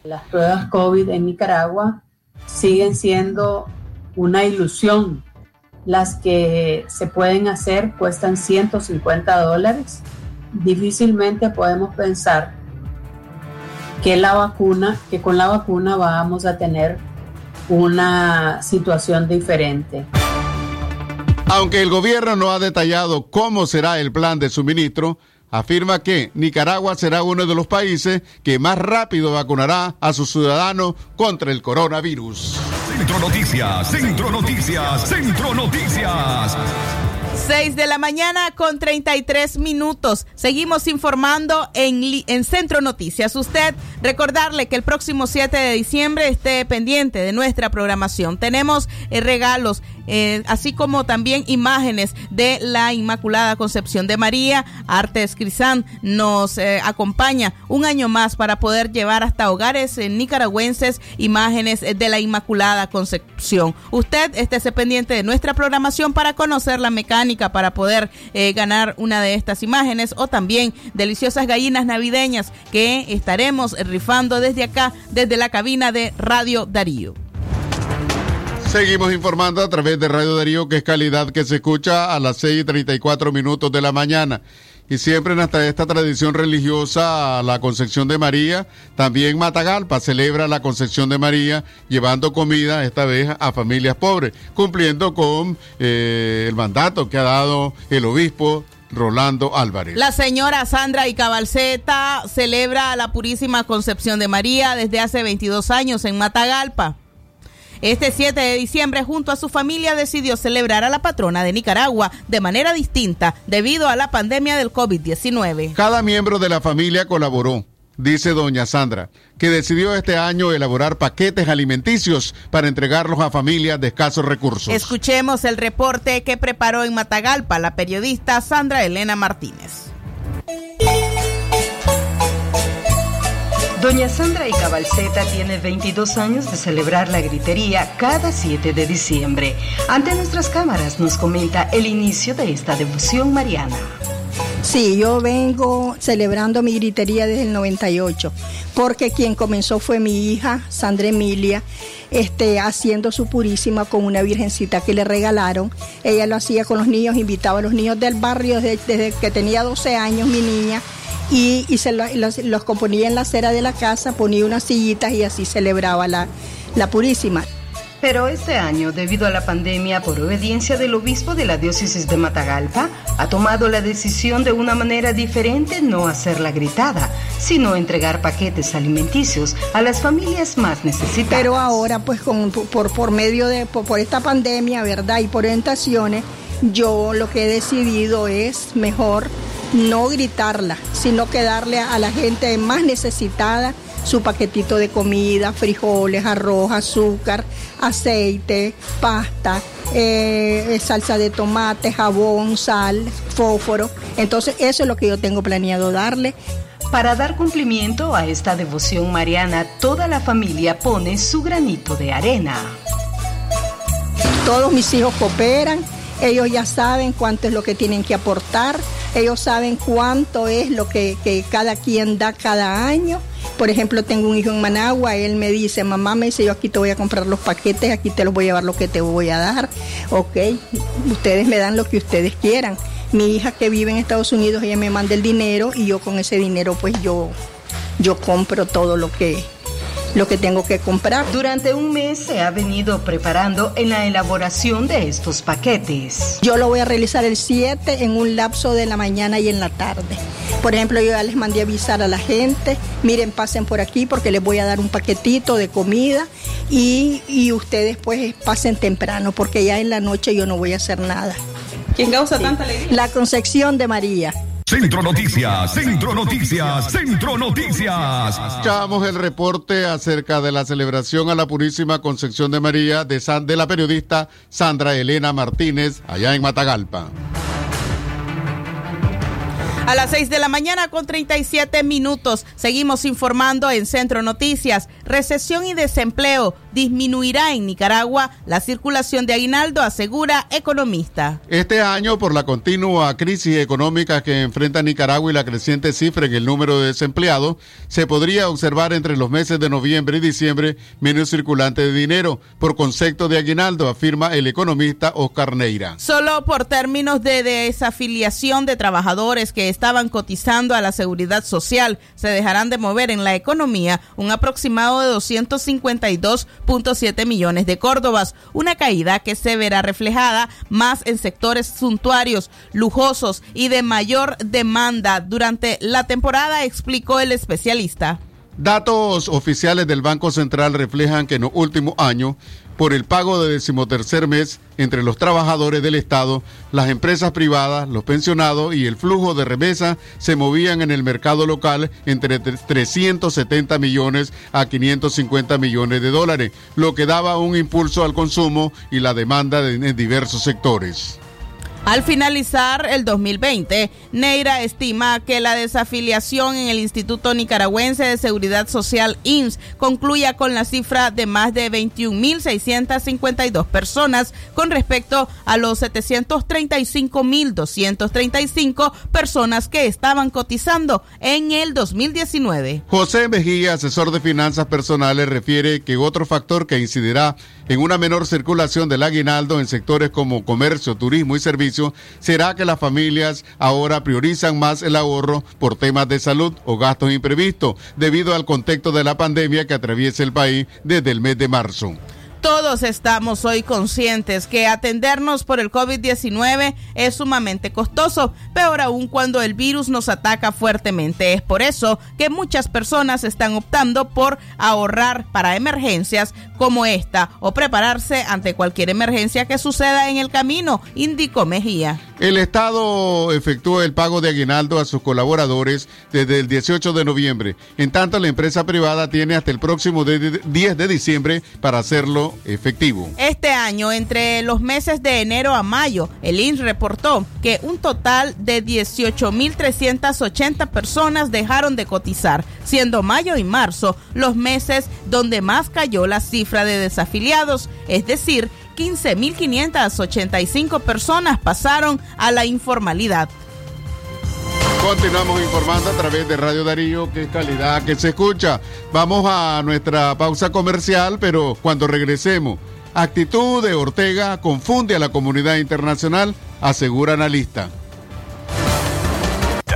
Las pruebas COVID en Nicaragua siguen siendo una ilusión las que se pueden hacer cuestan 150 dólares. Difícilmente podemos pensar que la vacuna, que con la vacuna vamos a tener una situación diferente. Aunque el gobierno no ha detallado cómo será el plan de suministro, afirma que Nicaragua será uno de los países que más rápido vacunará a sus ciudadanos contra el coronavirus. Centro Noticias, Centro Noticias, Centro Noticias. 6 de la mañana con 33 minutos. Seguimos informando en, en Centro Noticias. Usted recordarle que el próximo 7 de diciembre esté pendiente de nuestra programación. Tenemos eh, regalos eh, así como también imágenes de la Inmaculada Concepción de María. Artes Crisán nos eh, acompaña un año más para poder llevar hasta hogares eh, nicaragüenses imágenes de la Inmaculada Concepción. Usted esté pendiente de nuestra programación para conocer la mecánica para poder ganar una de estas imágenes o también deliciosas gallinas navideñas que estaremos rifando desde acá, desde la cabina de Radio Darío. Seguimos informando a través de Radio Darío, que es calidad que se escucha a las 6 y 34 minutos de la mañana. Y siempre en hasta esta tradición religiosa, la Concepción de María, también Matagalpa celebra la Concepción de María, llevando comida, esta vez a familias pobres, cumpliendo con eh, el mandato que ha dado el obispo Rolando Álvarez. La señora Sandra y Cabalceta celebra la Purísima Concepción de María desde hace 22 años en Matagalpa. Este 7 de diciembre, junto a su familia, decidió celebrar a la patrona de Nicaragua de manera distinta debido a la pandemia del COVID-19. Cada miembro de la familia colaboró dice doña Sandra, que decidió este año elaborar paquetes alimenticios para entregarlos a familias de escasos recursos. Escuchemos el reporte que preparó en Matagalpa la periodista Sandra Elena Martínez. Doña Sandra y Cabalceta tiene 22 años de celebrar la gritería cada 7 de diciembre. Ante nuestras cámaras nos comenta el inicio de esta devoción mariana. Sí, yo vengo celebrando mi gritería desde el 98, porque quien comenzó fue mi hija, Sandra Emilia, este, haciendo su purísima con una virgencita que le regalaron. Ella lo hacía con los niños, invitaba a los niños del barrio desde, que tenía 12 años, mi niña, y, se los, componía en la acera de la casa, ponía unas sillitas y así celebraba la, la Purísima. Pero este año, debido a la pandemia, por obediencia del obispo de la diócesis de Matagalpa, ha tomado la decisión de una manera diferente no hacerla gritada, sino entregar paquetes alimenticios a las familias más necesitadas. Pero ahora, pues con, por, por medio de, por, esta pandemia, ¿verdad? Y por orientaciones, yo lo que he decidido es mejor no gritarla, sino que darle a la gente más necesitada su paquetito de comida, frijoles, arroz, azúcar, aceite, pasta, eh, salsa de tomate, jabón, sal, fósforo. Entonces eso es lo que yo tengo planeado darle. Para dar cumplimiento a esta devoción mariana, toda la familia pone su granito de arena. Todos mis hijos cooperan, ellos ya saben cuánto es lo que tienen que aportar ellos saben cuánto es lo que, cada quien da cada año. Por ejemplo, tengo un hijo en Managua, él me dice, mamá me dice, yo aquí te voy a comprar los paquetes, aquí te los voy a llevar lo que te voy a dar. Ok, ustedes me dan lo que ustedes quieran. Mi hija que vive en Estados Unidos, ella me manda el dinero y yo con ese dinero pues yo, yo compro todo lo que, lo que tengo que comprar. Durante un mes se ha venido preparando en la elaboración de estos paquetes. Yo lo voy a realizar el 7 en un lapso de la mañana y en la tarde. Por ejemplo, yo ya les mandé avisar a la gente, miren, pasen por aquí porque les voy a dar un paquetito de comida y, y ustedes pues pasen temprano porque ya en la noche yo no voy a hacer nada. ¿Quién causa tanta alegría? La Concepción de María. Centro Noticias, Centro Noticias, Centro Noticias. Escuchamos el reporte acerca de la celebración a la Purísima Concepción de María de, de la periodista Sandra Elena Martínez, allá en Matagalpa. A las 6 de la mañana con 37 minutos seguimos informando en Centro Noticias. Recesión y desempleo disminuirá en Nicaragua la circulación de aguinaldo, asegura economista. Este año, por la continua crisis económica que enfrenta Nicaragua y la creciente cifra en el número de desempleados, se podría observar entre los meses de noviembre y diciembre menos circulante de dinero por concepto de aguinaldo, afirma el economista Oscar Neira. Solo por términos de desafiliación de trabajadores que estaban cotizando a la seguridad social. Se dejarán de mover en la economía un aproximado de 252.7 millones de córdobas, una caída que se verá reflejada más en sectores suntuarios, lujosos y de mayor demanda durante la temporada, explicó el especialista. Datos oficiales del Banco Central reflejan que en los últimos años, por el pago de decimotercer mes entre los trabajadores del Estado, las empresas privadas, los pensionados y el flujo de remesa se movían en el mercado local entre 370 millones a 550 millones de dólares, lo que daba un impulso al consumo y la demanda en diversos sectores. Al finalizar el 2020, Neira estima que la desafiliación en el Instituto Nicaragüense de Seguridad Social INS concluya con la cifra de más de 21.652 personas con respecto a los 735.235 personas que estaban cotizando en el 2019. José Mejía, asesor de finanzas personales, refiere que otro factor que incidirá en una menor circulación del aguinaldo en sectores como comercio, turismo y servicio será que las familias ahora priorizan más el ahorro por temas de salud o gastos imprevistos debido al contexto de la pandemia que atraviesa el país desde el mes de marzo. Todos estamos hoy conscientes que atendernos por el COVID-19 es sumamente costoso, peor aún cuando el virus nos ataca fuertemente. Es por eso que muchas personas están optando por ahorrar para emergencias como esta o prepararse ante cualquier emergencia que suceda en el camino, indicó Mejía. El Estado efectuó el pago de aguinaldo a sus colaboradores desde el 18 de noviembre. En tanto, la empresa privada tiene hasta el próximo 10 de diciembre para hacerlo efectivo. Este año, entre los meses de enero a mayo, el INS reportó que un total de 18.380 personas dejaron de cotizar, siendo mayo y marzo los meses donde más cayó la cifra de desafiliados, es decir, 15.585 personas pasaron a la informalidad. Continuamos informando a través de Radio Darío, qué calidad que se escucha. Vamos a nuestra pausa comercial, pero cuando regresemos, actitud de Ortega confunde a la comunidad internacional, asegura analista.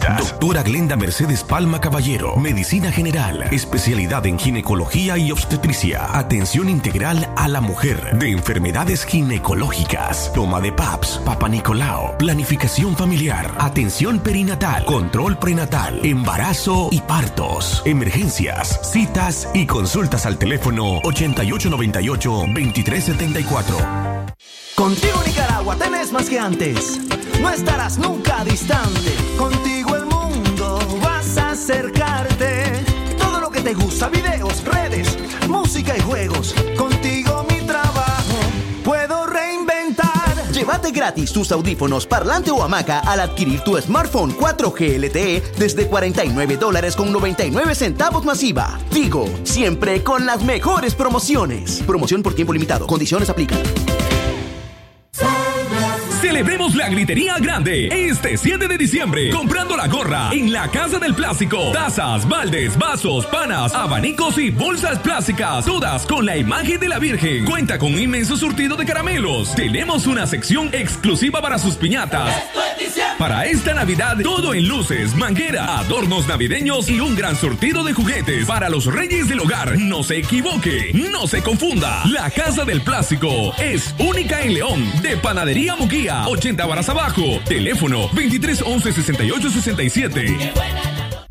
Doctora Glenda Mercedes Palma Caballero, Medicina General, especialidad en ginecología y obstetricia, atención integral a la mujer, de enfermedades ginecológicas, toma de PAPS, Papa Nicolao, planificación familiar, atención perinatal, control prenatal, embarazo y partos, emergencias, citas y consultas al teléfono 8898-2374. Contigo Nicaragua tenés más que antes. No estarás nunca distante. Contigo vas a acercarte. Todo lo que te gusta, videos, redes, música y juegos. Contigo mi trabajo puedo reinventar. Llévate gratis tus audífonos, parlante o hamaca al adquirir tu smartphone 4G LTE desde 49 dólares con 99 centavos masiva. Digo, siempre con las mejores promociones. Promoción por tiempo limitado. Condiciones aplican. Celebremos la gritería grande este 7 de diciembre comprando la gorra en la Casa del Plástico. Tazas, baldes, vasos, panas, abanicos y bolsas plásticas, todas con la imagen de la Virgen. Cuenta con un inmenso surtido de caramelos. Tenemos una sección exclusiva para sus piñatas. Para esta Navidad, todo en luces, manguera, adornos navideños y un gran surtido de juguetes para los reyes del hogar. No se equivoque, no se confunda. La Casa del Plástico es única en León, de Panadería Muguía, 80 varas abajo. Teléfono 23 11 68 67.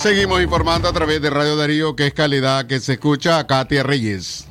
Seguimos informando a través de Radio Darío, que es calidad que se escucha a Katia Reyes.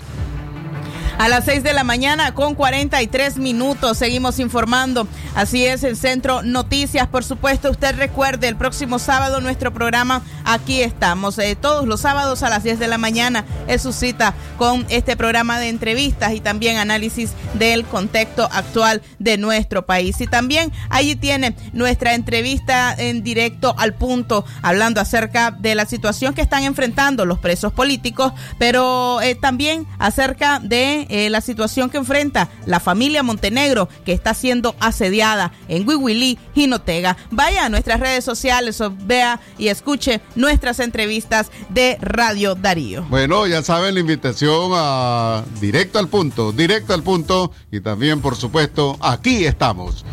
A las 6 de la mañana con 43 minutos seguimos informando. Así es, el Centro Noticias. Por supuesto, usted recuerde, el próximo sábado nuestro programa aquí estamos. Eh, todos los sábados a las 10 de la mañana es su cita con este programa de entrevistas y también análisis del contexto actual de nuestro país. Y también allí tiene nuestra entrevista en directo al punto, hablando acerca de la situación que están enfrentando los presos políticos, pero eh, también acerca de eh, la situación que enfrenta la familia Montenegro, que está siendo asediada en Wiwili, Jinotega. Vaya a nuestras redes sociales, vea y escuche nuestras entrevistas de Radio Darío. Bueno, ya saben la invitación a directo al punto, directo al punto y también, por supuesto, aquí estamos.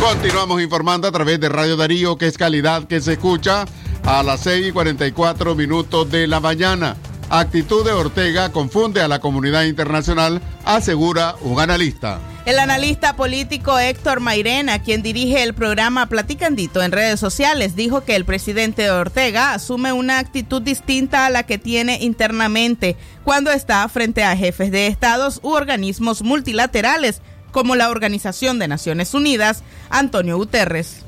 Continuamos informando a través de Radio Darío, que es calidad que se escucha a las 6 y 44 minutos de la mañana. Actitud de Ortega confunde a la comunidad internacional, asegura un analista. El analista político Héctor Mairena, quien dirige el programa Platicandito en redes sociales, dijo que el presidente Ortega asume una actitud distinta a la que tiene internamente cuando está frente a jefes de estados u organismos multilaterales como la Organización de Naciones Unidas, Antonio Guterres.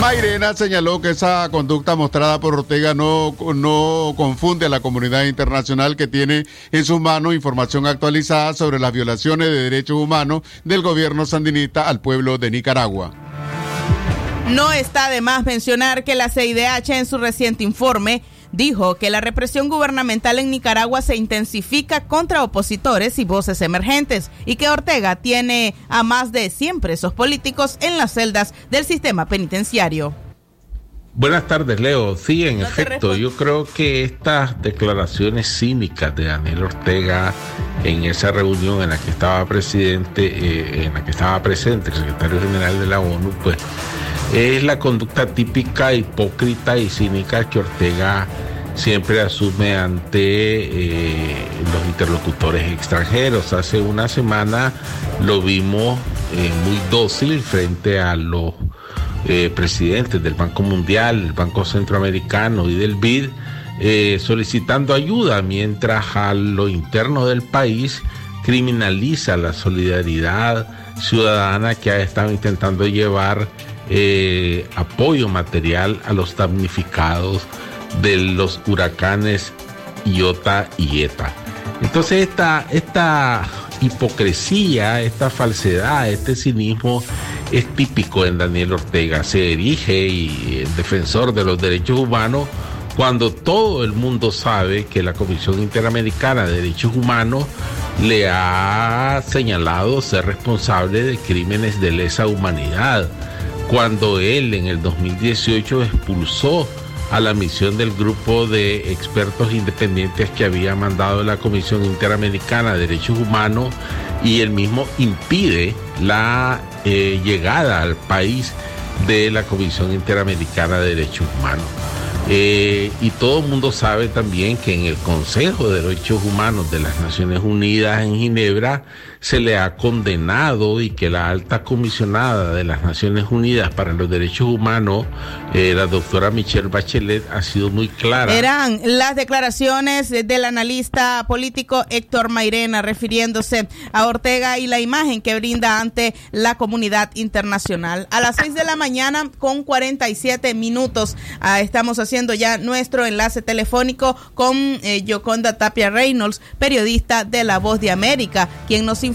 Mairena señaló que esa conducta mostrada por Ortega no, no confunde a la comunidad internacional que tiene en sus manos información actualizada sobre las violaciones de derechos humanos del gobierno sandinista al pueblo de Nicaragua. No está de más mencionar que la CIDH en su reciente informe dijo que la represión gubernamental en Nicaragua se intensifica contra opositores y voces emergentes y que Ortega tiene a más de 100 presos políticos en las celdas del sistema penitenciario. Buenas tardes, Leo. Sí, en efecto, yo creo que estas declaraciones cínicas de Daniel Ortega en esa reunión en la que estaba presidente, eh, en la que estaba presente el secretario general de la ONU, pues es la conducta típica, hipócrita y cínica que Ortega siempre asume ante eh, los interlocutores extranjeros. Hace una semana lo vimos eh, muy dócil frente a los eh, presidentes del Banco Mundial, el Banco Centroamericano y del BID, solicitando ayuda, mientras a lo interno del país criminaliza la solidaridad ciudadana que ha estado intentando llevar eh, apoyo material a los damnificados de los huracanes Iota y Eta. Entonces esta, esta hipocresía, esta falsedad, este cinismo es típico en Daniel Ortega. Se erige y el defensor de los derechos humanos cuando todo el mundo sabe que la Comisión Interamericana de Derechos Humanos le ha señalado ser responsable de crímenes de lesa humanidad cuando él en el 2018 expulsó a la misión del grupo de expertos independientes que había mandado la Comisión Interamericana de Derechos Humanos y él mismo impide la eh, llegada al país de la Comisión Interamericana de Derechos Humanos. Eh, y todo el mundo sabe también que en el Consejo de Derechos Humanos de las Naciones Unidas en Ginebra se le ha condenado y que la alta comisionada de las Naciones Unidas para los Derechos Humanos, eh, la doctora Michelle Bachelet, ha sido muy clara. Eran las declaraciones del analista político Héctor Mairena refiriéndose a Ortega y la imagen que brinda ante la comunidad internacional. A las 6 de la mañana con 47 minutos ah, estamos haciendo ya nuestro enlace telefónico con eh, Yoconda Tapia Reynolds, periodista de La Voz de América, quien nos informa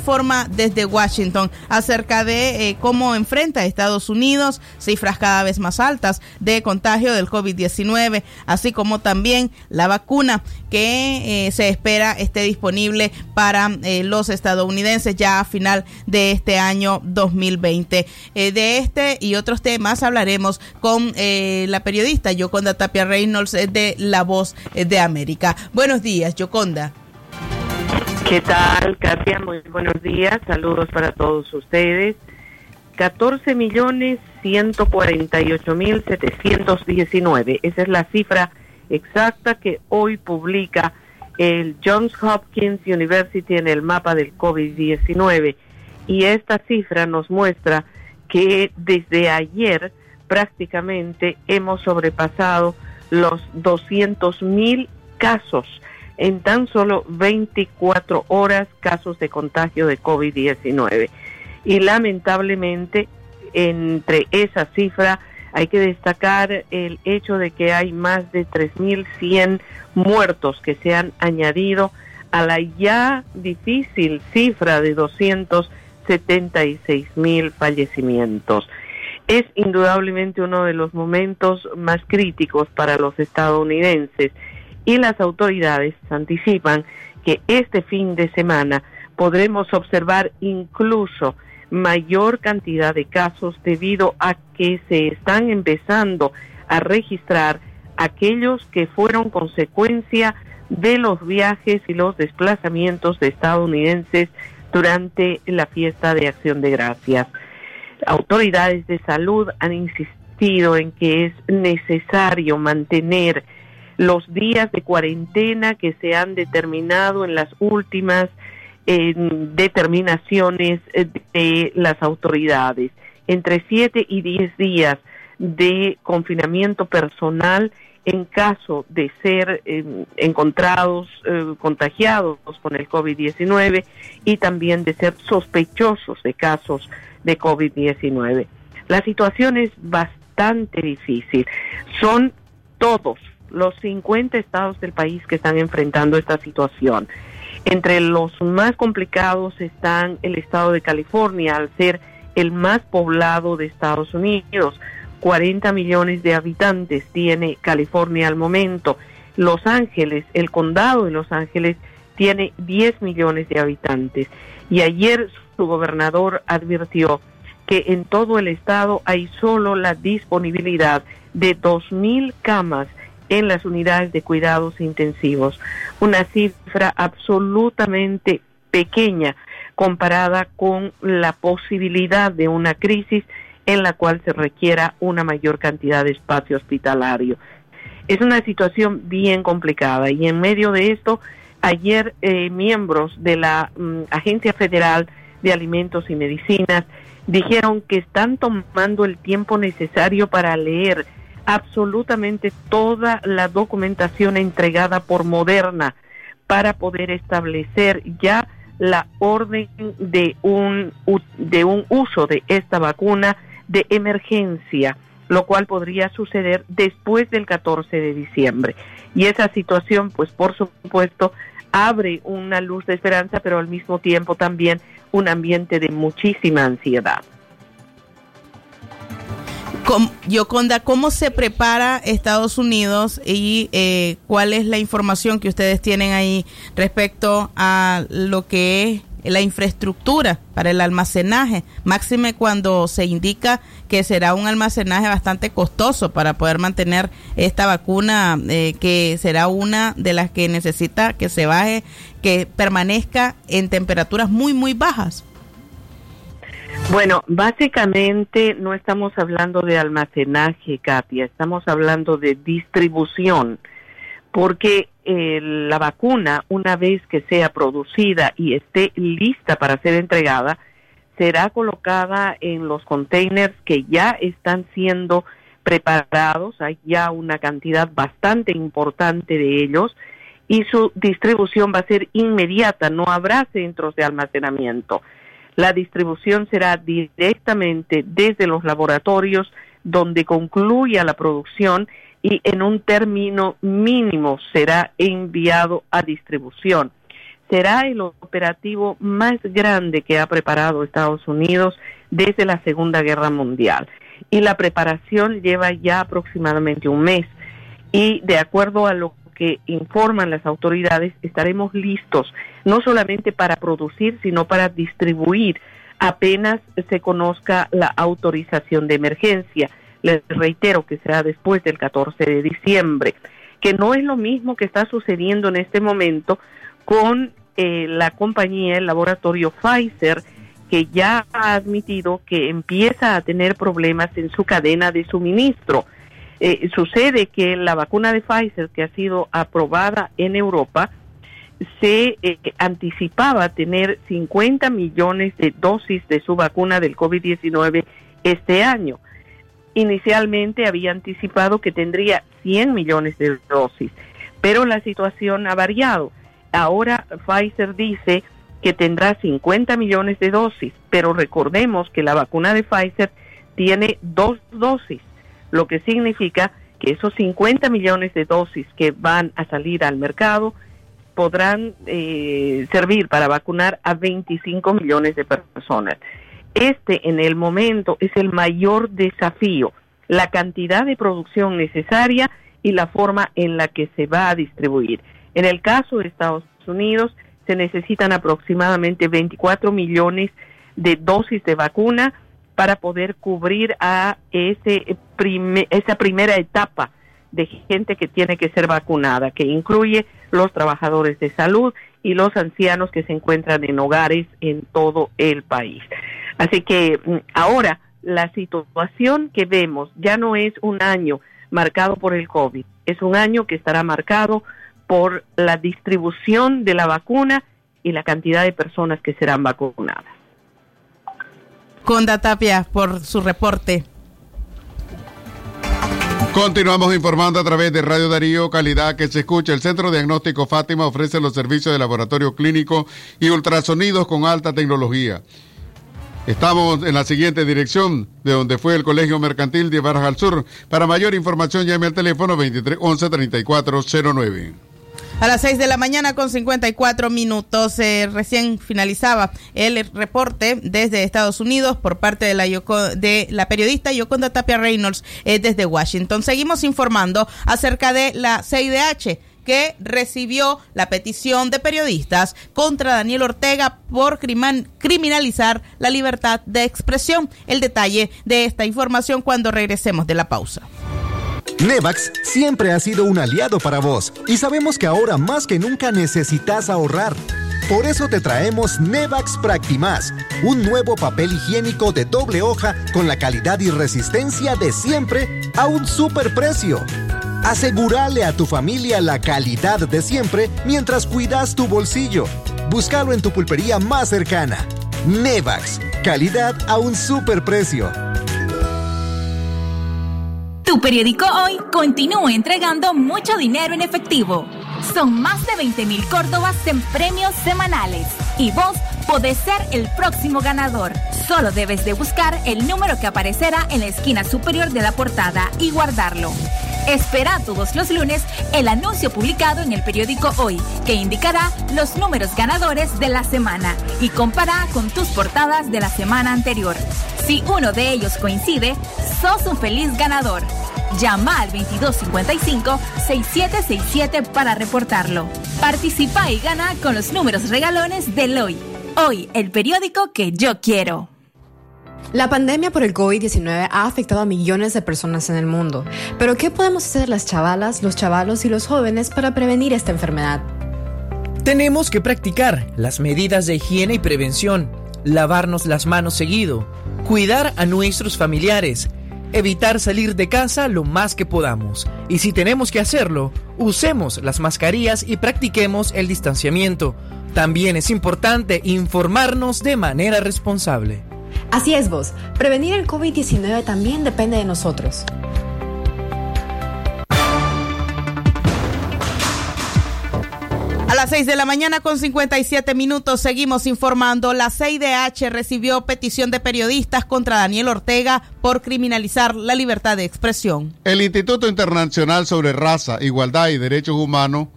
desde Washington acerca de eh, cómo enfrenta Estados Unidos cifras cada vez más altas de contagio del COVID-19, así como también la vacuna que eh, se espera esté disponible para los estadounidenses ya a final de este año 2020. de este y otros temas hablaremos con la periodista Yoconda Tapia Reynolds de La Voz de América. Buenos días, Yoconda. ¿Qué tal, Katia? Muy buenos días. Saludos para todos ustedes. 14 millones 148 mil 719. Esa es la cifra exacta que hoy publica el Johns Hopkins University en el mapa del COVID-19. Y esta cifra nos muestra que desde ayer prácticamente hemos sobrepasado los 200 mil casos en tan solo 24 horas casos de contagio de COVID-19. Y lamentablemente entre esa cifra hay que destacar el hecho de que hay más de 3.100 muertos que se han añadido a la ya difícil cifra de 276 mil fallecimientos es indudablemente uno de los momentos más críticos para los estadounidenses y las autoridades anticipan que este fin de semana podremos observar incluso mayor cantidad de casos debido a que se están empezando a registrar aquellos que fueron consecuencia de los viajes y los desplazamientos de estadounidenses durante la fiesta de acción de gracias. Autoridades de salud han insistido en que es necesario mantener los días de cuarentena que se han determinado en las últimas determinaciones de las autoridades. Entre 7 y 10 días de confinamiento personal en caso de ser em, encontrados eh, contagiados con el COVID-19 y también de ser sospechosos de casos de COVID-19. La situación es bastante difícil. Son todos los 50 estados del país que están enfrentando esta situación. Entre los más complicados están el estado de California, al ser el más poblado de Estados Unidos. 40 millones de habitantes tiene California al momento. Los Ángeles, el condado de Los Ángeles, tiene 10 millones de habitantes. Y ayer su gobernador advirtió que en todo el estado hay solo la disponibilidad de 2.000 camas en las unidades de cuidados intensivos, una cifra absolutamente pequeña comparada con la posibilidad de una crisis en la cual se requiera una mayor cantidad de espacio hospitalario. Es una situación bien complicada y en medio de esto, ayer eh, miembros de la mm, Agencia Federal de Alimentos y Medicinas dijeron que están tomando el tiempo necesario para leer absolutamente toda la documentación entregada por Moderna para poder establecer ya la orden de un, de un uso de esta vacuna de emergencia, lo cual podría suceder después del 14 de diciembre. Y esa situación, pues por supuesto, abre una luz de esperanza, pero al mismo tiempo también un ambiente de muchísima ansiedad. Yoconda, ¿cómo se prepara Estados Unidos y eh, cuál es la información que ustedes tienen ahí respecto a lo que es la infraestructura para el almacenaje, máxime cuando se indica que será un almacenaje bastante costoso para poder mantener esta vacuna, eh, que será una de las que necesita que se baje, que permanezca en temperaturas muy, muy bajas. Bueno, básicamente no estamos hablando de almacenaje, Katia, estamos hablando de distribución, porque eh, la vacuna, una vez que sea producida y esté lista para ser entregada, será colocada en los containers que ya están siendo preparados, hay ya una cantidad bastante importante de ellos, y su distribución va a ser inmediata, no habrá centros de almacenamiento. La distribución será directamente desde los laboratorios donde concluya la producción y en un término mínimo será enviado a distribución. Será el operativo más grande que ha preparado Estados Unidos desde la Segunda Guerra Mundial. Y la preparación lleva ya aproximadamente un mes. Y de acuerdo a lo que informan las autoridades, estaremos listos no solamente para producir, sino para distribuir apenas se conozca la autorización de emergencia. Les reitero que será después del 14 de diciembre, que no es lo mismo que está sucediendo en este momento con eh, la compañía, el laboratorio Pfizer, que ya ha admitido que empieza a tener problemas en su cadena de suministro. Eh, sucede que la vacuna de Pfizer, que ha sido aprobada en Europa, se eh, anticipaba tener 50 millones de dosis de su vacuna del COVID-19 este año. Inicialmente había anticipado que tendría 100 millones de dosis, pero la situación ha variado. Ahora Pfizer dice que tendrá 50 millones de dosis, pero recordemos que la vacuna de Pfizer tiene dos dosis lo que significa que esos 50 millones de dosis que van a salir al mercado podrán eh, servir para vacunar a 25 millones de personas. Este en el momento es el mayor desafío, la cantidad de producción necesaria y la forma en la que se va a distribuir. En el caso de Estados Unidos se necesitan aproximadamente 24 millones de dosis de vacuna para poder cubrir a ese esa primera etapa de gente que tiene que ser vacunada, que incluye los trabajadores de salud y los ancianos que se encuentran en hogares en todo el país. Así que mm, ahora la situación que vemos ya no es un año marcado por el COVID, es un año que estará marcado por la distribución de la vacuna y la cantidad de personas que serán vacunadas. Conda Tapia por su reporte. Continuamos informando a través de Radio Darío, calidad que se escucha. El Centro Diagnóstico Fátima ofrece los servicios de laboratorio clínico y ultrasonidos con alta tecnología. Estamos en la siguiente dirección, de donde fue el Colegio Mercantil de Barras al Sur. Para mayor información, llame al teléfono 23 11 3409. A las 6 de la mañana con 54 minutos eh, recién finalizaba el reporte desde Estados Unidos por parte de la, de la periodista Yoconda Tapia Reynolds eh, desde Washington. Seguimos informando acerca de la CIDH que recibió la petición de periodistas contra Daniel Ortega por criminalizar la libertad de expresión. El detalle de esta información cuando regresemos de la pausa. Nevax siempre ha sido un aliado para vos y sabemos que ahora más que nunca necesitas ahorrar. Por eso te traemos Nevax Practimas, un nuevo papel higiénico de doble hoja con la calidad y resistencia de siempre a un superprecio. Asegúrale a tu familia la calidad de siempre mientras cuidas tu bolsillo. Búscalo en tu pulpería más cercana. Nevax, calidad a un superprecio. Tu periódico hoy continúa entregando mucho dinero en efectivo. Son más de 20 mil córdobas en premios semanales. Y vos podés ser el próximo ganador. Solo debes de buscar el número que aparecerá en la esquina superior de la portada y guardarlo. Espera todos los lunes el anuncio publicado en el periódico Hoy, que indicará los números ganadores de la semana y compara con tus portadas de la semana anterior. Si uno de ellos coincide, sos un feliz ganador. Llama al 2255-6767 para reportarlo. Participa y gana con los números regalones del Hoy. Hoy, el periódico que yo quiero. La pandemia por el COVID-19 ha afectado a millones de personas en el mundo. Pero ¿qué podemos hacer las chavalas, los chavalos y los jóvenes para prevenir esta enfermedad? Tenemos que practicar las medidas de higiene y prevención, lavarnos las manos seguido, cuidar a nuestros familiares, evitar salir de casa lo más que podamos. Y si tenemos que hacerlo, usemos las mascarillas y practiquemos el distanciamiento. También es importante informarnos de manera responsable. Así es vos, prevenir el COVID-19 también depende de nosotros. A las 6 de la mañana con 57 minutos seguimos informando. La CIDH recibió petición de periodistas contra Daniel Ortega por criminalizar la libertad de expresión. El Instituto Internacional sobre Raza, Igualdad y Derechos Humanos,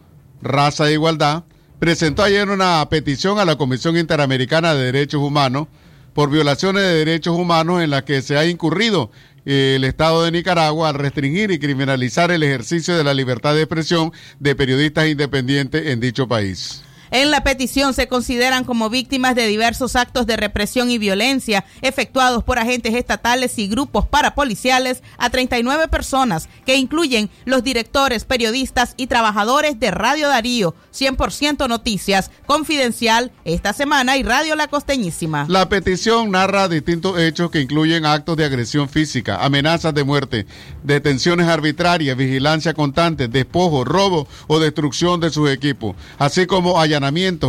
Raza e Igualdad, presentó ayer una petición a la Comisión Interamericana de Derechos Humanos por violaciones de derechos humanos en las que se ha incurrido el Estado de Nicaragua al restringir y criminalizar el ejercicio de la libertad de expresión de periodistas independientes en dicho país. En la petición se consideran como víctimas de diversos actos de represión y violencia efectuados por agentes estatales y grupos parapoliciales a 39 personas, que incluyen los directores, periodistas y trabajadores de Radio Darío, 100% Noticias, Confidencial, esta semana y Radio La Costeñísima. La petición narra distintos hechos que incluyen actos de agresión física, amenazas de muerte, detenciones arbitrarias, vigilancia constante, despojo, robo o destrucción de sus equipos, así como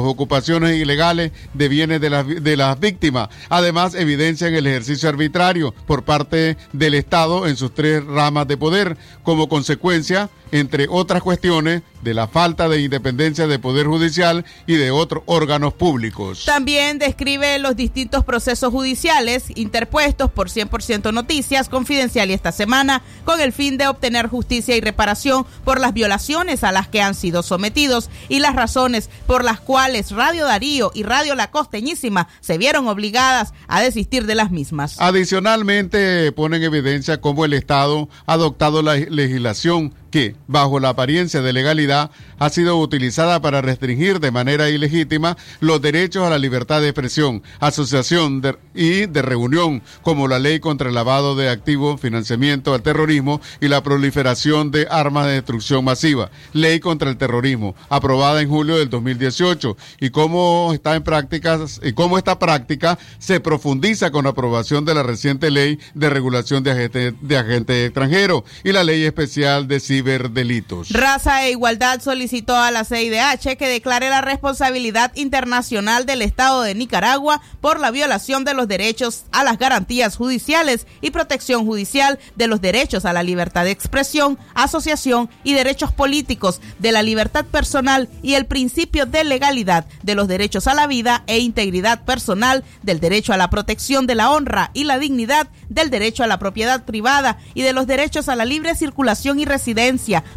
ocupaciones ilegales de bienes de las, de las víctimas. Además, evidencian el ejercicio arbitrario por parte del Estado en sus tres ramas de poder. Como consecuencia, entre otras cuestiones, de la falta de independencia del Poder Judicial y de otros órganos públicos. También describe los distintos procesos judiciales interpuestos por 100% Noticias Confidencial y esta semana con el fin de obtener justicia y reparación por las violaciones a las que han sido sometidos y las razones por las cuales Radio Darío y Radio La Costeñísima se vieron obligadas a desistir de las mismas. Adicionalmente, pone en evidencia cómo el Estado ha adoptado la legislación que, bajo la apariencia de legalidad, ha sido utilizada para restringir de manera ilegítima los derechos a la libertad de expresión, asociación y de reunión, como la ley contra el lavado de activos, financiamiento al terrorismo y la proliferación de armas de destrucción masiva, ley contra el terrorismo, aprobada en julio del 2018, y cómo está en práctica, y cómo esta práctica se profundiza con la aprobación de la reciente ley de regulación de agentes, de agentes extranjeros y la ley especial de ciberdelitos. Raza e Igualdad solicitó a la CIDH que declare la responsabilidad internacional del Estado de Nicaragua por la violación de los derechos a las garantías judiciales y protección judicial de los derechos a la libertad de expresión, asociación y derechos políticos, de la libertad personal y el principio de legalidad de los derechos a la vida e integridad personal, del derecho a la protección de la honra y la dignidad, del derecho a la propiedad privada y de los derechos a la libre circulación y residencia,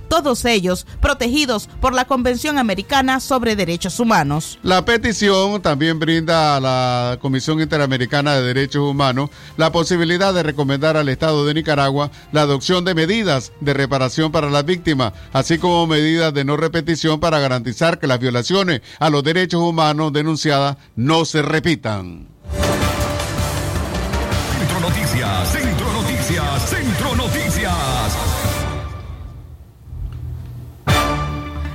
todos ellos protegidos por la Convención Americana sobre Derechos Humanos. La petición también brinda a la Comisión Interamericana de Derechos Humanos la posibilidad de recomendar al Estado de Nicaragua la adopción de medidas de reparación para las víctimas, así como medidas de no repetición para garantizar que las violaciones a los derechos humanos denunciadas no se repitan.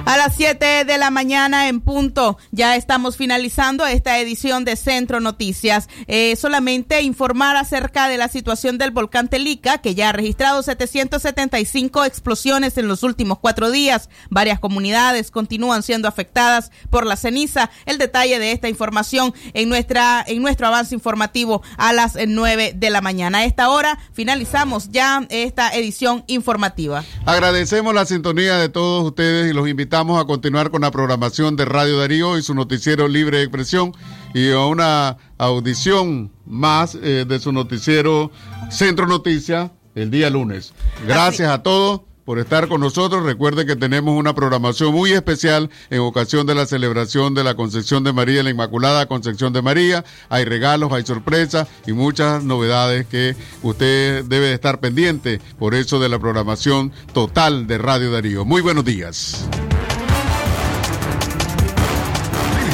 A las 7 de la mañana en punto ya estamos finalizando esta edición de Centro Noticias. Eh, solamente informar acerca de la situación del volcán Telica, que ya ha registrado 775 explosiones en los últimos cuatro días. Varias comunidades continúan siendo afectadas por la ceniza. El detalle de esta información en, nuestra, en nuestro avance informativo a las 9 de la mañana. A esta hora finalizamos ya esta edición informativa. Agradecemos la sintonía de todos ustedes y los invitamos a continuar con la programación de Radio Darío y su noticiero Libre de Expresión y a una audición más eh, de su noticiero Centro Noticias el día lunes. Gracias a todos por estar con nosotros. Recuerden que tenemos una programación muy especial en ocasión de la celebración de la Concepción de María, la Inmaculada Concepción de María. Hay regalos, hay sorpresas y muchas novedades que usted debe de estar pendiente por eso de la programación total de Radio Darío. Muy buenos días.